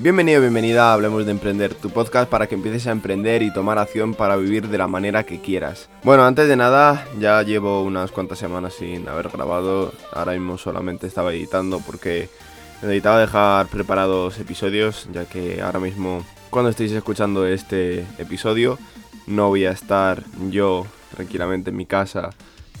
Bienvenido, bienvenida a Hablemos de Emprender, tu podcast para que empieces a emprender y tomar acción para vivir de la manera que quieras. Bueno, antes de nada, ya llevo unas cuantas semanas sin haber grabado, ahora mismo solamente estaba editando porque necesitaba dejar preparados episodios, ya que ahora mismo cuando estéis escuchando este episodio no voy a estar yo tranquilamente en mi casa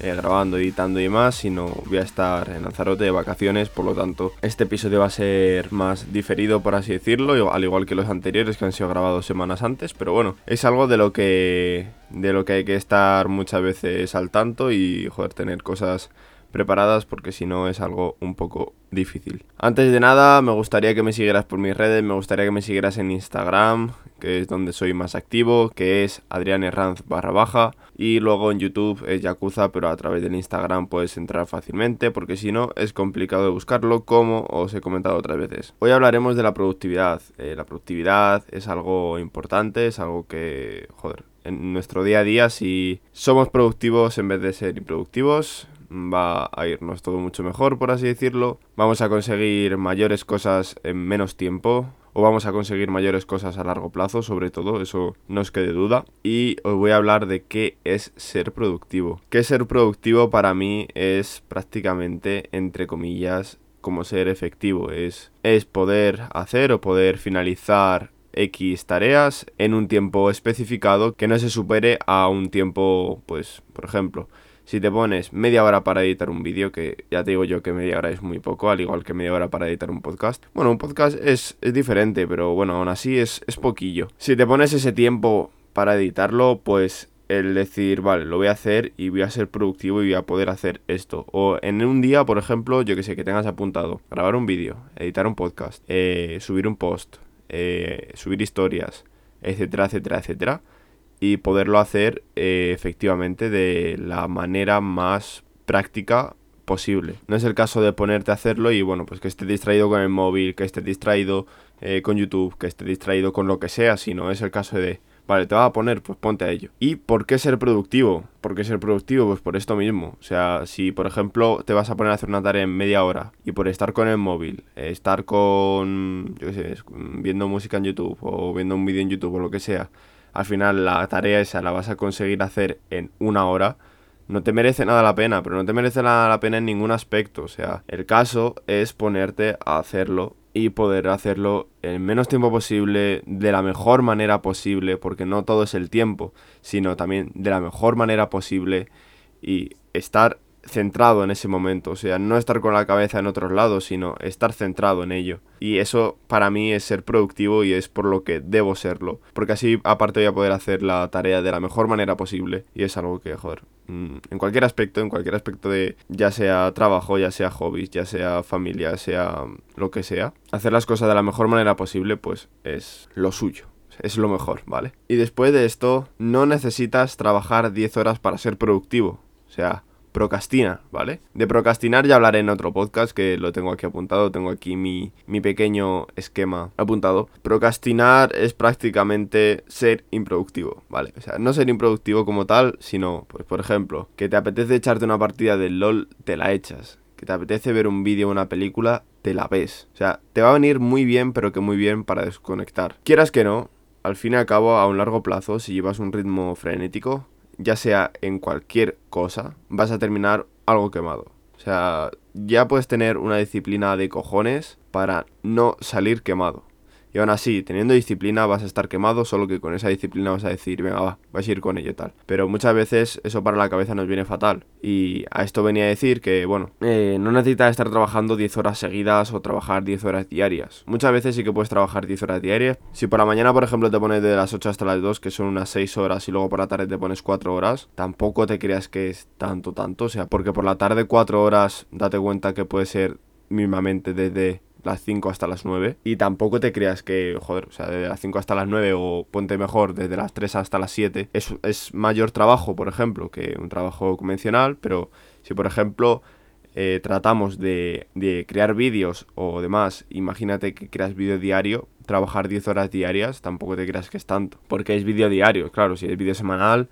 eh, grabando, editando y demás, sino voy a estar en Lanzarote de vacaciones, por lo tanto este episodio va a ser más diferido, por así decirlo, al igual que los anteriores que han sido grabados semanas antes, pero bueno, es algo de lo que, de lo que hay que estar muchas veces al tanto y, joder, tener cosas preparadas porque si no es algo un poco difícil. Antes de nada, me gustaría que me siguieras por mis redes, me gustaría que me siguieras en Instagram, que es donde soy más activo, que es Adrián Herranz barra baja. Y luego en YouTube es Yakuza, pero a través del Instagram puedes entrar fácilmente, porque si no es complicado de buscarlo, como os he comentado otras veces. Hoy hablaremos de la productividad. Eh, la productividad es algo importante, es algo que, joder, en nuestro día a día, si somos productivos en vez de ser improductivos, va a irnos todo mucho mejor, por así decirlo. Vamos a conseguir mayores cosas en menos tiempo. O vamos a conseguir mayores cosas a largo plazo, sobre todo, eso no os quede duda. Y os voy a hablar de qué es ser productivo. Que ser productivo para mí es prácticamente, entre comillas, como ser efectivo. Es, es poder hacer o poder finalizar X tareas en un tiempo especificado que no se supere a un tiempo, pues, por ejemplo, si te pones media hora para editar un vídeo, que ya te digo yo que media hora es muy poco, al igual que media hora para editar un podcast. Bueno, un podcast es, diferente, pero bueno, aún así es, es poquillo. Si te pones ese tiempo para editarlo, pues el decir, vale, lo voy a hacer y voy a ser productivo y voy a poder hacer esto. O en un día, por ejemplo, yo que sé, que tengas apuntado, grabar un vídeo, editar un podcast, eh, subir un post, eh, subir historias, etcétera, etcétera, etcétera y poderlo hacer eh, efectivamente de la manera más práctica posible. No es el caso de ponerte a hacerlo y bueno, pues que esté distraído con el móvil, que esté distraído eh, con YouTube, que esté distraído con lo que sea, sino es el caso de, vale, te va a poner, pues ponte a ello. ¿Y por qué ser productivo? ¿Por qué ser productivo? Pues por esto mismo. O sea, si por ejemplo te vas a poner a hacer una tarea en media hora y por estar con el móvil, estar con, yo qué sé, viendo música en YouTube o viendo un vídeo en YouTube o lo que sea, al final la tarea esa la vas a conseguir hacer en una hora, no te merece nada la pena, pero no te merece nada la pena en ningún aspecto. O sea, el caso es ponerte a hacerlo y poder hacerlo en menos tiempo posible, de la mejor manera posible, porque no todo es el tiempo, sino también de la mejor manera posible y estar centrado en ese momento, o sea, no estar con la cabeza en otros lados, sino estar centrado en ello. Y eso para mí es ser productivo y es por lo que debo serlo, porque así aparte voy a poder hacer la tarea de la mejor manera posible y es algo que, joder, mm, en cualquier aspecto, en cualquier aspecto de ya sea trabajo, ya sea hobbies, ya sea familia, sea lo que sea, hacer las cosas de la mejor manera posible pues es lo suyo es lo mejor, ¿vale? Y después de esto, no necesitas trabajar 10 horas para ser productivo. O sea, procrastina, ¿vale? De procrastinar ya hablaré en otro podcast que lo tengo aquí apuntado, tengo aquí mi, mi pequeño esquema apuntado. Procrastinar es prácticamente ser improductivo, ¿vale? O sea, no ser improductivo como tal, sino, pues por ejemplo, que te apetece echarte una partida del LOL, te la echas. Que te apetece ver un vídeo o una película, te la ves. O sea, te va a venir muy bien, pero que muy bien para desconectar. Quieras que no, al fin y al cabo, a un largo plazo, si llevas un ritmo frenético, ya sea en cualquier cosa, vas a terminar algo quemado. O sea, ya puedes tener una disciplina de cojones para no salir quemado. Y aún así, teniendo disciplina vas a estar quemado, solo que con esa disciplina vas a decir, venga, va, vas a ir con ello tal. Pero muchas veces eso para la cabeza nos viene fatal. Y a esto venía a decir que, bueno, eh, no necesitas estar trabajando 10 horas seguidas o trabajar 10 horas diarias. Muchas veces sí que puedes trabajar 10 horas diarias. Si por la mañana, por ejemplo, te pones de las 8 hasta las 2, que son unas 6 horas, y luego por la tarde te pones 4 horas, tampoco te creas que es tanto, tanto. O sea, porque por la tarde 4 horas, date cuenta que puede ser mismamente desde las 5 hasta las 9. Y tampoco te creas que, joder, o sea, de las 5 hasta las 9 o ponte mejor desde las 3 hasta las 7 es, es mayor trabajo, por ejemplo, que un trabajo convencional, pero si por ejemplo eh, tratamos de, de crear vídeos o demás, imagínate que creas vídeo diario, trabajar 10 horas diarias, tampoco te creas que es tanto, porque es vídeo diario, claro, si es vídeo semanal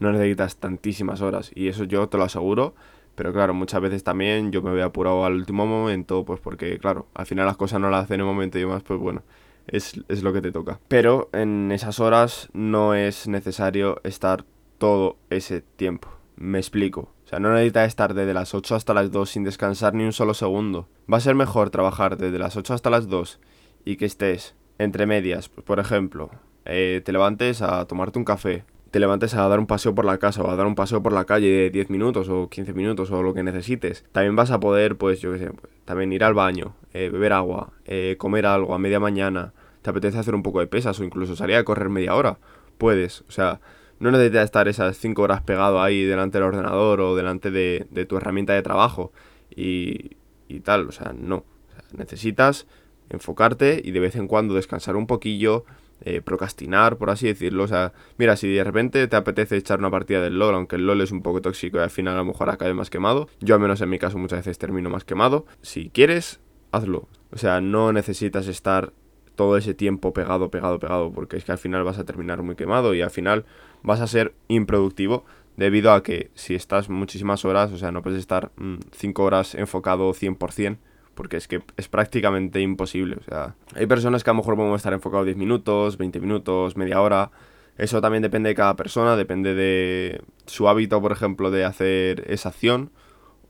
no necesitas tantísimas horas. Y eso yo te lo aseguro pero claro, muchas veces también yo me veo apurado al último momento, pues porque, claro, al final las cosas no las hacen en el momento y demás, pues bueno, es, es lo que te toca. Pero en esas horas no es necesario estar todo ese tiempo. Me explico. O sea, no necesitas estar desde las 8 hasta las 2 sin descansar ni un solo segundo. Va a ser mejor trabajar desde las 8 hasta las 2 y que estés entre medias. Por ejemplo, eh, te levantes a tomarte un café, te levantes a dar un paseo por la casa o a dar un paseo por la calle de 10 minutos o 15 minutos o lo que necesites. También vas a poder, pues yo qué sé, también ir al baño, eh, beber agua, eh, comer algo a media mañana. Te apetece hacer un poco de pesas o incluso salir a correr media hora. Puedes, o sea, no necesitas estar esas 5 horas pegado ahí delante del ordenador o delante de, tu herramienta de trabajo y, y tal, o sea, no. necesitas enfocarte y de vez en cuando descansar un poquillo, eh, procrastinar, por así decirlo. O sea, mira, si de repente te apetece echar una partida del LOL, aunque el LOL es un poco tóxico y al final a lo mejor acabe más quemado, yo al menos en mi caso muchas veces termino más quemado. Si quieres, hazlo. O sea, no necesitas estar todo ese tiempo pegado, pegado, pegado, porque es que al final vas a terminar muy quemado y al final vas a ser improductivo debido a que si estás muchísimas horas, o sea, no puedes estar 5 mm, horas enfocado 100%, porque es que es prácticamente imposible. O sea, hay personas que a lo mejor podemos estar enfocados 10 minutos, 20 minutos, media hora. Eso también depende de cada persona, depende de su hábito, por ejemplo, de hacer esa acción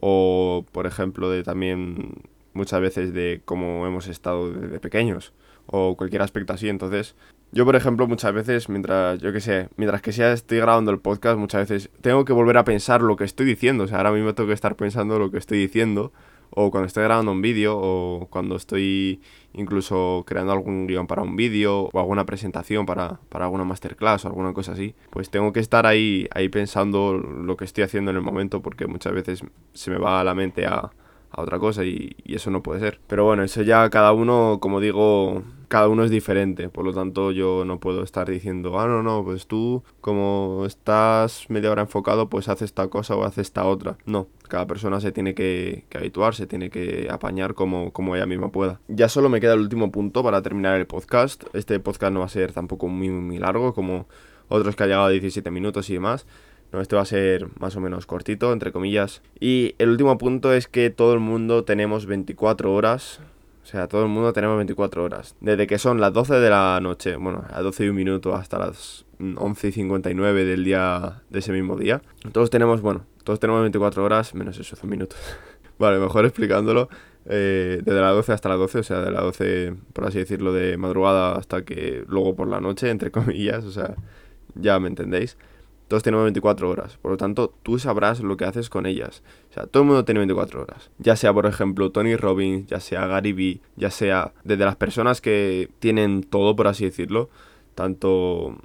o, por ejemplo, de también muchas veces de cómo hemos estado desde pequeños o cualquier aspecto así. Entonces, yo, por ejemplo, muchas veces, mientras, yo que sé, mientras que sea estoy grabando el podcast, muchas veces tengo que volver a pensar lo que estoy diciendo. O sea, ahora mismo tengo que estar pensando lo que estoy diciendo o cuando estoy grabando un vídeo o cuando estoy incluso creando algún guion para un vídeo o alguna presentación para, para, alguna masterclass o alguna cosa así, pues tengo que estar ahí, ahí pensando lo que estoy haciendo en el momento porque muchas veces se me va a la mente a, a otra cosa y, eso no puede ser. Pero bueno, eso ya cada uno, como digo, cada uno es diferente, por lo tanto yo no puedo estar diciendo, ah, no, no, pues tú como estás media hora enfocado, pues haces esta cosa o haces esta otra. No, cada persona se tiene que, que habituar, se tiene que apañar como, como ella misma pueda. Ya solo me queda el último punto para terminar el podcast. Este podcast no va a ser tampoco muy, muy largo como otros que ha llegado a 17 minutos y demás. No, este va a ser más o menos cortito, entre comillas. Y el último punto es que todo el mundo tenemos 24 horas. O sea, todo el mundo tenemos 24 horas. Desde que son las 12 de la noche, bueno, a 12 y un minuto hasta las 11 y 59 del día, de ese mismo día. Todos tenemos, bueno, todos tenemos 24 horas, menos esos minutos. vale, mejor explicándolo. Eh, desde las 12 hasta las 12, o sea, de las 12, por así decirlo, de madrugada hasta que luego por la noche, entre comillas, o sea, ya me entendéis. Todos tenemos 24 horas, por lo tanto tú sabrás lo que haces con ellas. O sea, todo el mundo tiene 24 horas. Ya sea, por ejemplo, Tony Robbins, ya sea Gary Vee, ya sea desde las personas que tienen todo, por así decirlo, tanto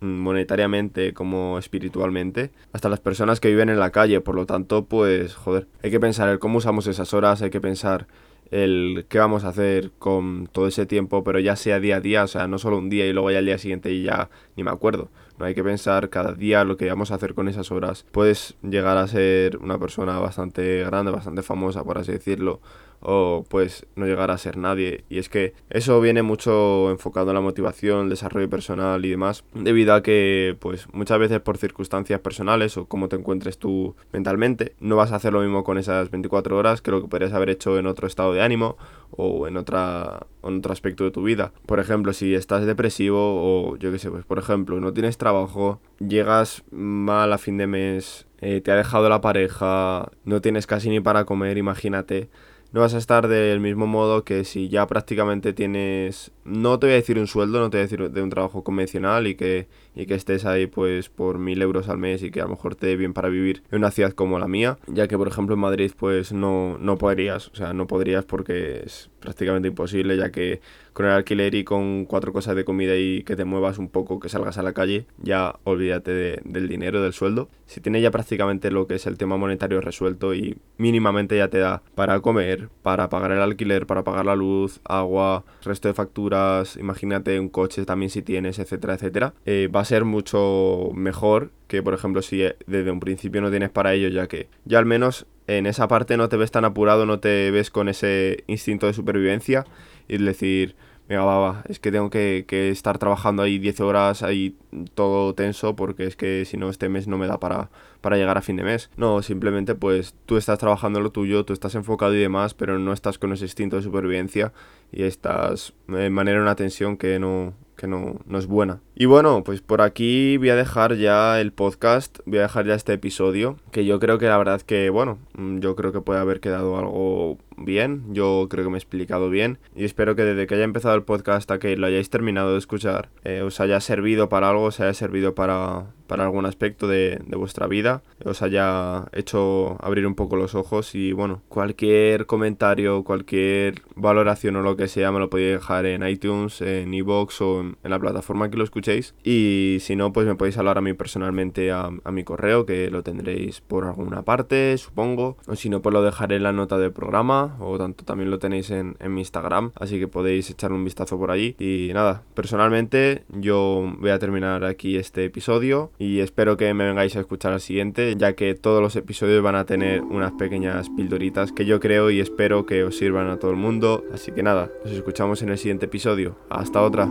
monetariamente como espiritualmente, hasta las personas que viven en la calle. Por lo tanto, pues, joder, hay que pensar el cómo usamos esas horas, hay que pensar el qué vamos a hacer con todo ese tiempo, pero ya sea día a día, o sea, no solo un día y luego ya el día siguiente y ya ni me acuerdo. No hay que pensar cada día lo que vamos a hacer con esas horas. Puedes llegar a ser una persona bastante grande, bastante famosa, por así decirlo, o pues no llegar a ser nadie. Y es que eso viene mucho enfocado en la motivación, el desarrollo personal y demás, debido a que pues muchas veces por circunstancias personales o cómo te encuentres tú mentalmente, no vas a hacer lo mismo con esas 24 horas que lo que podrías haber hecho en otro estado de ánimo o en, otra, en otro aspecto de tu vida. Por ejemplo, si estás depresivo o yo qué sé, pues por ejemplo, no tienes trabajo, llegas mal a fin de mes, eh, te ha dejado la pareja, no tienes casi ni para comer, imagínate no vas a estar del mismo modo que si ya prácticamente tienes, no te voy a decir un sueldo, no te voy a decir de un trabajo convencional y que, y que estés ahí pues por mil euros al mes y que a lo mejor te dé bien para vivir en una ciudad como la mía, ya que por ejemplo en Madrid pues no, no podrías, o sea, no podrías porque es prácticamente imposible ya que con el alquiler y con cuatro cosas de comida y que te muevas un poco, que salgas a la calle, ya olvídate del dinero, del sueldo. Si tienes ya prácticamente lo que es el tema monetario resuelto y mínimamente ya te da para comer, para pagar el alquiler, para pagar la luz, agua, resto de facturas, imagínate un coche también si tienes, etcétera, etcétera, eh, va a ser mucho mejor que por ejemplo si desde un principio no tienes para ello, ya que ya al menos en esa parte no te ves tan apurado, no te ves con ese instinto de supervivencia y decir, venga, va, va, es que tengo que, que estar trabajando ahí 10 horas, ahí todo tenso, porque es que si no, este mes no me da para, para llegar a fin de mes. No, simplemente pues tú estás trabajando lo tuyo, tú estás enfocado y demás, pero no estás con ese instinto de supervivencia y estás de manera una tensión que no, que no, no, es buena. Y bueno, pues por aquí voy a dejar ya el podcast, voy a dejar ya este episodio, que yo creo que la verdad que, bueno, mm, yo creo que puede haber quedado algo bien, yo creo que me he explicado bien y espero que desde que haya empezado el podcast hasta que lo hayáis terminado de escuchar, eh, os haya servido para algo, os haya servido para, para algún aspecto de, de, vuestra vida, os haya hecho abrir un poco los ojos y bueno, cualquier comentario, cualquier valoración o lo que sea me lo podéis dejar en iTunes, en iVoox o en, la plataforma que lo escuchéis. Y si no pues me podéis hablar a mí personalmente a, a mi correo que lo tendréis por alguna parte supongo. O si no pues lo dejaré en la nota del programa o tanto también lo tenéis en, en mi Instagram, así que podéis echarle un vistazo por allí. Y nada, personalmente yo voy a terminar aquí este episodio y espero que me vengáis a escuchar al siguiente, ya que todos los episodios van a tener unas pequeñas pildoritas que yo creo y espero que os sirvan a todo el mundo. Así que nada, nos escuchamos en el siguiente episodio. Hasta otra.